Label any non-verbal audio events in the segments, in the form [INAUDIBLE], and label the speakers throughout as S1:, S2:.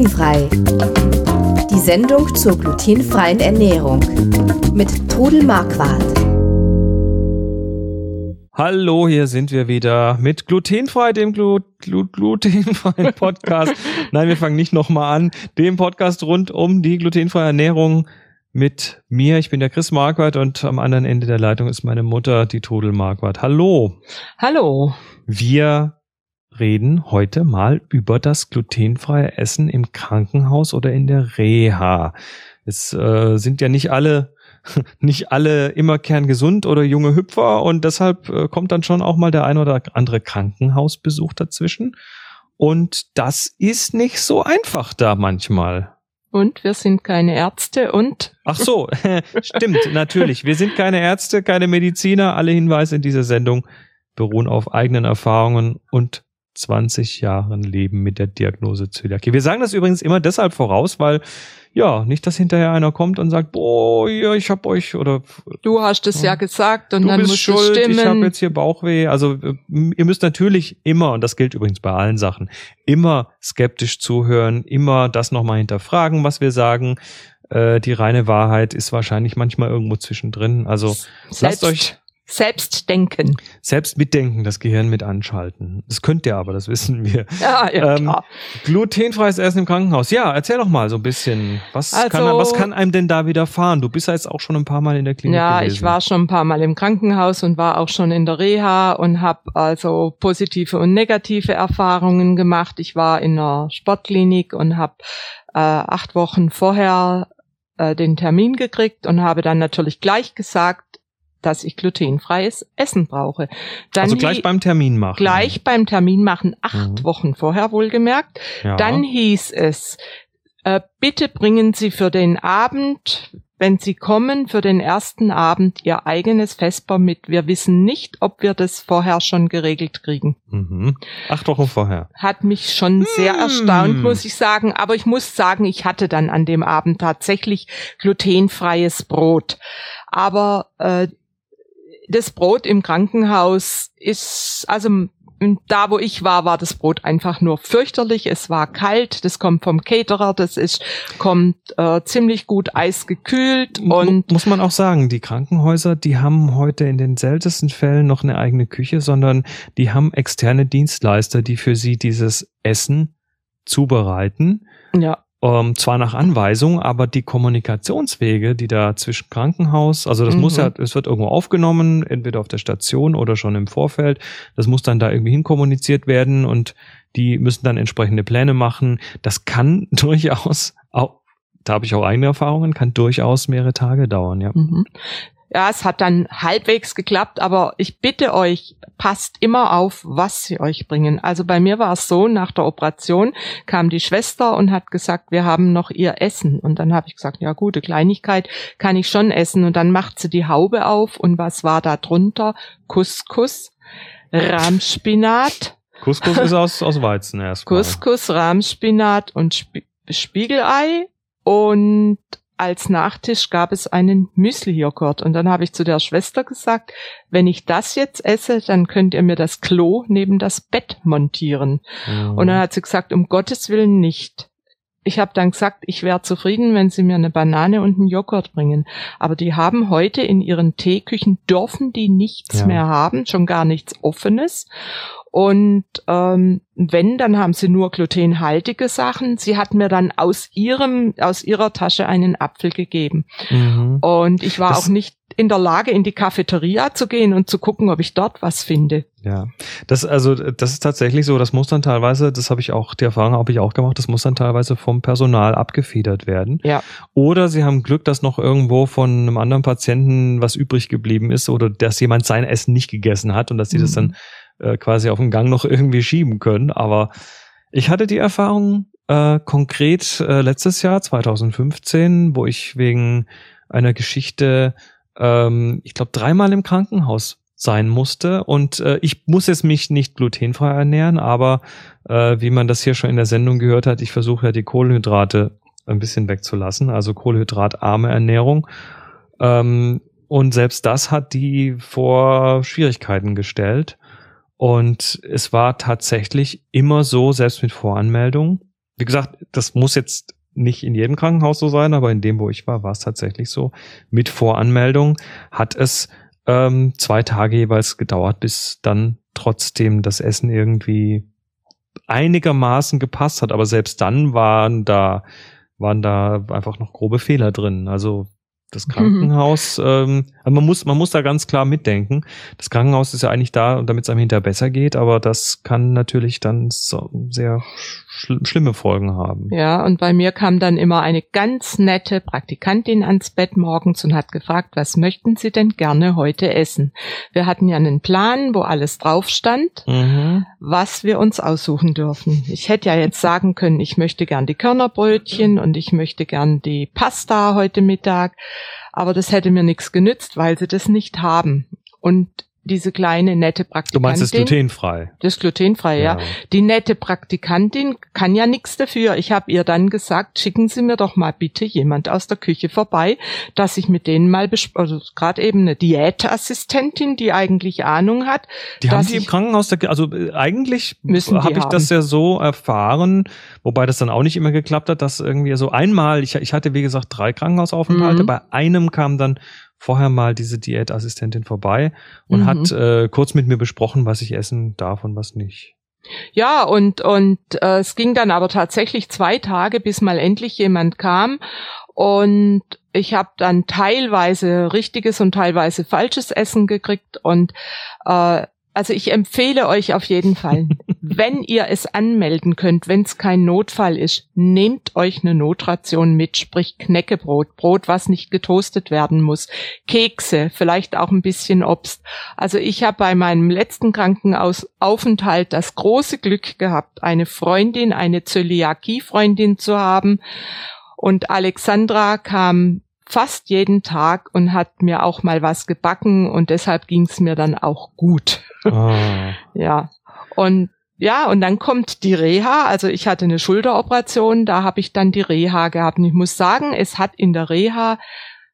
S1: Glutenfrei. Die Sendung zur glutenfreien Ernährung mit Trudel Marquardt.
S2: Hallo, hier sind wir wieder mit glutenfrei, dem Glu Glu glutenfreien [LAUGHS] Podcast. Nein, wir fangen nicht nochmal an. Dem Podcast rund um die glutenfreie Ernährung mit mir. Ich bin der Chris Marquardt und am anderen Ende der Leitung ist meine Mutter, die Trudel Marquardt. Hallo.
S3: Hallo.
S2: Wir reden heute mal über das glutenfreie Essen im Krankenhaus oder in der Reha. Es äh, sind ja nicht alle [LAUGHS] nicht alle immer kerngesund oder junge Hüpfer und deshalb äh, kommt dann schon auch mal der ein oder andere Krankenhausbesuch dazwischen. Und das ist nicht so einfach da manchmal.
S3: Und wir sind keine Ärzte und.
S2: Ach so, [LAUGHS] stimmt, natürlich. Wir sind keine Ärzte, keine Mediziner. Alle Hinweise in dieser Sendung beruhen auf eigenen Erfahrungen und 20 Jahren Leben mit der Diagnose Zöliakie. Wir sagen das übrigens immer deshalb voraus, weil ja, nicht, dass hinterher einer kommt und sagt, boah, ja, ich hab euch oder
S3: du hast es ja, ja gesagt und dann
S2: bist
S3: muss
S2: schuld,
S3: es stimmen.
S2: ich habe jetzt hier Bauchweh. Also äh, ihr müsst natürlich immer und das gilt übrigens bei allen Sachen, immer skeptisch zuhören, immer das nochmal hinterfragen, was wir sagen. Äh, die reine Wahrheit ist wahrscheinlich manchmal irgendwo zwischendrin. Also
S3: Selbst
S2: lasst euch
S3: selbst denken.
S2: Selbst mitdenken, das Gehirn mit anschalten. Das könnt ihr aber, das wissen wir. [LAUGHS]
S3: Ja, ja,
S2: ähm,
S3: klar.
S2: Glutenfreies Essen im Krankenhaus. Ja, erzähl doch mal so ein bisschen. Was,
S3: Also-
S2: kann, was kann einem denn da widerfahren? Du bist ja jetzt auch schon ein paar Mal in der Klinik
S3: Ja,
S2: gewesen.
S3: ich war schon ein paar Mal im Krankenhaus und war auch schon in der Reha und habe also positive und negative Erfahrungen gemacht. Ich war in einer Sportklinik und habe äh, acht Wochen vorher äh, den Termin gekriegt und habe dann natürlich gleich gesagt, dass ich glutenfreies Essen brauche. Dann
S2: Also gleich beim Termin machen.
S3: gleich beim Termin machen, acht
S2: Mhm.
S3: Wochen vorher wohlgemerkt.
S2: Ja.
S3: Dann hieß es, äh, bitte bringen Sie für den Abend, wenn Sie kommen, für den ersten Abend Ihr eigenes Vesper mit. Wir wissen nicht, ob wir das vorher schon geregelt kriegen.
S2: mhm. Acht Wochen vorher.
S3: Hat mich schon sehr
S2: Hm.
S3: erstaunt, muss ich sagen. Aber ich muss sagen, ich hatte dann an dem Abend tatsächlich glutenfreies Brot. Aber äh, das Brot im Krankenhaus ist, also da, wo ich war, war das Brot einfach nur fürchterlich. Es war kalt, das kommt vom Caterer, das ist, kommt äh, ziemlich gut eisgekühlt und
S2: muss man auch sagen, die Krankenhäuser, die haben heute in den seltensten Fällen noch eine eigene Küche, sondern die haben externe Dienstleister, die für sie dieses Essen zubereiten.
S3: ja,
S2: ähm, zwar nach Anweisung, aber die Kommunikationswege, die da zwischen Krankenhaus, also das
S3: Mhm.
S2: muss ja, es wird irgendwo aufgenommen, entweder auf der Station oder schon im Vorfeld. Das muss dann da irgendwie hinkommuniziert werden und die müssen dann entsprechende Pläne machen. Das kann [LAUGHS] durchaus auch, da habe ich auch eigene Erfahrungen, kann durchaus mehrere Tage dauern, ja.
S3: Mhm. Ja, es hat dann halbwegs geklappt, aber ich bitte euch, passt immer auf, was sie euch bringen. Also bei mir war es so, nach der Operation kam die Schwester und hat gesagt, wir haben noch ihr Essen. Und dann habe ich gesagt, ja gute Kleinigkeit kann ich schon essen. Und dann macht sie die Haube auf und was war da drunter? Couscous, Rahmspinat,
S2: Couscous ist aus, aus Weizen erstmal.
S3: Couscous, Rahmspinat und Sp Spiegelei und als Nachtisch gab es einen Müsli-Joghurt. Und dann habe ich zu der Schwester gesagt, wenn ich das jetzt esse, dann könnt ihr mir das Klo neben das Bett montieren.
S2: Mhm.
S3: Und dann hat sie gesagt, um Gottes Willen nicht. Ich habe dann gesagt, ich wäre zufrieden, wenn sie mir eine Banane und einen Joghurt bringen. Aber die haben heute in ihren Teeküchen, dürfen die nichts
S2: Ja.
S3: mehr haben, schon gar nichts Offenes. Und ähm, wenn, dann haben sie nur glutenhaltige Sachen. Sie hat mir dann aus ihrem, aus ihrer Tasche einen Apfel gegeben.
S2: Mhm.
S3: Und ich war
S2: Das-
S3: auch nicht in der Lage, in die Cafeteria zu gehen und zu gucken, ob ich dort was finde.
S2: Ja, das also das ist tatsächlich so. Das muss dann teilweise, das habe ich auch die Erfahrung habe ich auch gemacht. Das muss dann teilweise vom Personal abgefedert werden.
S3: Ja.
S2: Oder sie haben Glück, dass noch irgendwo von einem anderen Patienten was übrig geblieben ist oder dass jemand sein Essen nicht gegessen hat und dass sie das dann äh, quasi auf dem Gang noch irgendwie schieben können. Aber ich hatte die Erfahrung äh, konkret äh, letztes Jahr 2015, wo ich wegen einer Geschichte, ähm, ich glaube dreimal im Krankenhaus sein musste. Und äh, ich muss jetzt mich nicht glutenfrei ernähren, aber äh, wie man das hier schon in der Sendung gehört hat, ich versuche ja die Kohlenhydrate ein bisschen wegzulassen, also kohlenhydratarme Ernährung. Ähm, und selbst das hat die vor Schwierigkeiten gestellt. Und es war tatsächlich immer so, selbst mit Voranmeldung, wie gesagt, das muss jetzt nicht in jedem Krankenhaus so sein, aber in dem, wo ich war, war es tatsächlich so. Mit Voranmeldung hat es ähm, zwei Tage jeweils gedauert, bis dann trotzdem das Essen irgendwie einigermaßen gepasst hat. Aber selbst dann waren da waren da einfach noch grobe Fehler drin. Also das mhm. Krankenhaus, mhm. ähm, man muss, man muss da ganz klar mitdenken. Das Krankenhaus ist ja eigentlich da, damit es einem hinterher besser geht, aber das kann natürlich dann so sehr schl schlimme Folgen haben.
S3: Ja, und bei mir kam dann immer eine ganz nette Praktikantin ans Bett morgens und hat gefragt, was möchten Sie denn gerne heute essen? Wir hatten ja einen Plan, wo alles drauf stand, mhm. was wir uns aussuchen dürfen. Ich hätte ja jetzt sagen können, ich möchte gern die Körnerbrötchen und ich möchte gern die Pasta heute Mittag. Aber das hätte mir nichts genützt, weil sie das nicht haben. Und diese kleine nette Praktikantin.
S2: Du meinst das glutenfrei?
S3: Das glutenfrei, ja. ja. Die nette Praktikantin kann ja nichts dafür. Ich habe ihr dann gesagt, schicken Sie mir doch mal bitte jemand aus der Küche vorbei, dass ich mit denen mal also gerade eben eine Diätassistentin, die eigentlich Ahnung hat.
S2: Die haben die im Krankenhaus, also äh, eigentlich habe ich das ja so erfahren, wobei das dann auch nicht immer geklappt hat, dass irgendwie so einmal, ich, ich hatte wie gesagt drei Krankenhausaufenthalte, mhm. bei einem kam dann vorher mal diese Diätassistentin vorbei und mhm. hat äh, kurz mit mir besprochen, was ich essen darf und was nicht.
S3: Ja, und, und äh, es ging dann aber tatsächlich zwei Tage, bis mal endlich jemand kam. Und ich habe dann teilweise richtiges und teilweise falsches Essen gekriegt. Und äh, also ich empfehle euch auf jeden Fall, [LAUGHS] wenn ihr es anmelden könnt, wenn es kein Notfall ist, nehmt euch eine Notration mit, sprich Knäckebrot, Brot, was nicht getoastet werden muss, Kekse, vielleicht auch ein bisschen Obst. Also ich habe bei meinem letzten Krankenaufenthalt das große Glück gehabt, eine Freundin, eine Zöliakie-Freundin zu haben. Und Alexandra kam fast jeden Tag und hat mir auch mal was gebacken und deshalb ging es mir dann auch gut. Ah. [LAUGHS] ja. Und ja, und dann kommt die Reha. Also ich hatte eine Schulteroperation, da habe ich dann die Reha gehabt. Und ich muss sagen, es hat in der Reha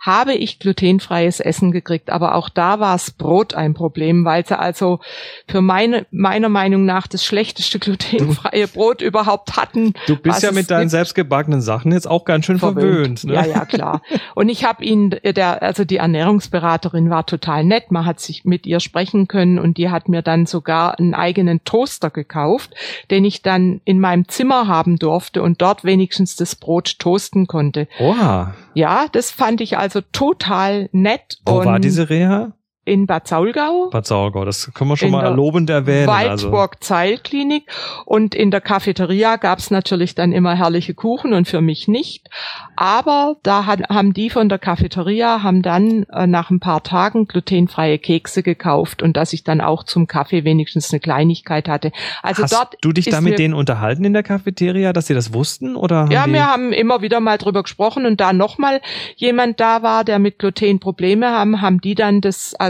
S3: habe ich glutenfreies Essen gekriegt. Aber auch da war es Brot ein Problem, weil sie also für meine, meiner Meinung nach das schlechteste glutenfreie [LAUGHS] Brot überhaupt hatten.
S2: Du bist ja mit deinen selbstgebackenen Sachen jetzt auch ganz schön verwöhnt. verwöhnt
S3: ne? Ja, ja, klar. Und ich habe ihn, der, also die Ernährungsberaterin war total nett. Man hat sich mit ihr sprechen können und die hat mir dann sogar einen eigenen Toaster gekauft, den ich dann in meinem Zimmer haben durfte und dort wenigstens das Brot toasten konnte.
S2: Oha.
S3: Ja, das fand ich also total nett.
S2: Wo war diese Reha?
S3: In Bad Saulgau.
S2: Bad Saulgau, das können wir schon mal lobend erwähnen.
S3: Also. Waldburg Zeilklinik und in der Cafeteria gab's natürlich dann immer herrliche Kuchen und für mich nicht. Aber da hat, haben die von der Cafeteria haben dann äh, nach ein paar Tagen glutenfreie Kekse gekauft und dass ich dann auch zum Kaffee wenigstens eine Kleinigkeit hatte. Also
S2: Hast
S3: dort
S2: du dich da mit denen unterhalten in der Cafeteria, dass sie das wussten oder?
S3: Ja, wir haben immer wieder mal drüber gesprochen und da nochmal jemand da war, der mit Gluten Probleme haben, haben die dann das also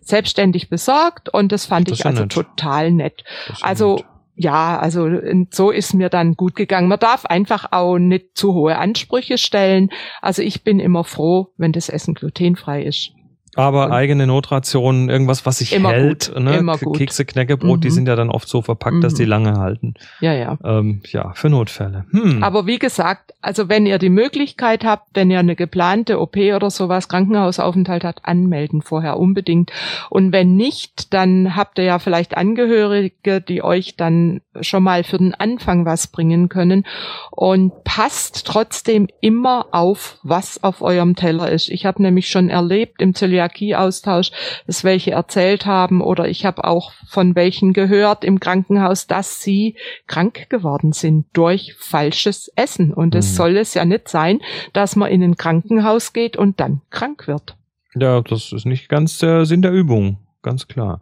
S3: selbstständig besorgt und das fand das ich also nett. total nett. Also nett. ja, also so ist mir dann gut gegangen. Man darf einfach auch nicht zu hohe Ansprüche stellen. Also ich bin immer froh, wenn das Essen glutenfrei ist.
S2: Aber und eigene Notrationen, irgendwas, was sich immer hält, gut, ne? Immer gut. Kekse, Knäckebrot, mhm. die sind ja dann oft so verpackt, mhm. dass die mhm. lange halten.
S3: Ja, ja.
S2: Ähm, ja, für Notfälle.
S3: Hm. Aber wie gesagt, also wenn ihr die Möglichkeit habt, wenn ihr eine geplante OP oder sowas, Krankenhausaufenthalt habt, anmelden vorher unbedingt. Und wenn nicht, dann habt ihr ja vielleicht Angehörige, die euch dann schon mal für den Anfang was bringen können. Und passt trotzdem immer auf, was auf eurem Teller ist. Ich habe nämlich schon erlebt im Zöliakie Zöliakie-Austausch, dass welche erzählt haben oder ich habe auch von welchen gehört im Krankenhaus, dass sie krank geworden sind durch falsches Essen. Und es mhm. soll es ja nicht sein, dass man in ein Krankenhaus geht und dann krank wird.
S2: Ja, das ist nicht ganz der Sinn der Übung, ganz klar.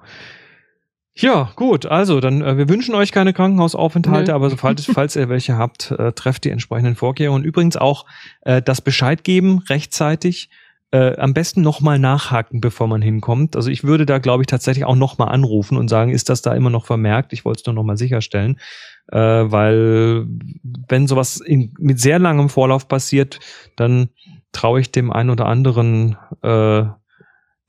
S2: Ja, gut, also dann äh, wir wünschen euch keine Krankenhausaufenthalte, Nö. aber falls, [LAUGHS] falls ihr welche habt, äh, trefft die entsprechenden Vorkehrungen. Übrigens auch äh, das Bescheid geben rechtzeitig äh, am besten nochmal nachhaken, bevor man hinkommt. Also ich würde da, glaube ich, tatsächlich auch nochmal anrufen und sagen, ist das da immer noch vermerkt? Ich wollte es nur nochmal sicherstellen. Äh, weil wenn sowas in, mit sehr langem Vorlauf passiert, dann traue ich dem einen oder anderen, äh,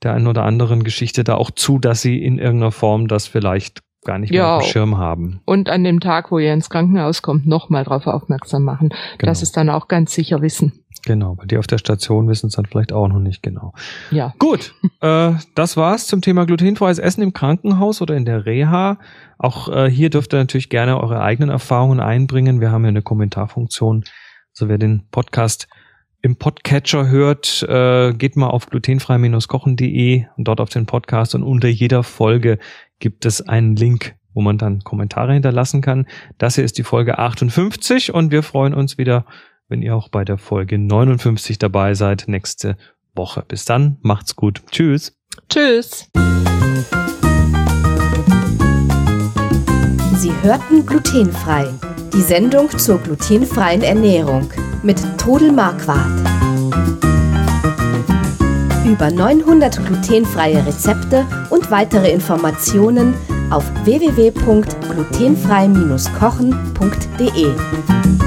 S2: der einen oder anderen Geschichte da auch zu, dass sie in irgendeiner Form das vielleicht gar nicht mehr auf dem Schirm haben.
S3: Und an dem Tag, wo ihr ins Krankenhaus kommt, nochmal darauf aufmerksam machen, genau. dass es dann auch ganz sicher wissen.
S2: Genau, weil die auf der Station wissen es dann vielleicht auch noch nicht genau.
S3: Ja.
S2: Gut, äh, das war's zum Thema glutenfreies Essen im Krankenhaus oder in der Reha. Auch äh, hier dürft ihr natürlich gerne eure eigenen Erfahrungen einbringen. Wir haben ja eine Kommentarfunktion. Also wer den Podcast im Podcatcher hört, äh, geht mal auf glutenfrei-kochen.de und dort auf den Podcast und unter jeder Folge gibt es einen Link, wo man dann Kommentare hinterlassen kann. Das hier ist die Folge 58 und wir freuen uns wieder wenn ihr auch bei der Folge 59 dabei seid nächste Woche. Bis dann, macht's gut. Tschüss.
S3: Tschüss.
S1: Sie hörten glutenfrei. Die Sendung zur glutenfreien Ernährung mit Todel Marquardt. Über 900 glutenfreie Rezepte und weitere Informationen auf www.glutenfrei-kochen.de.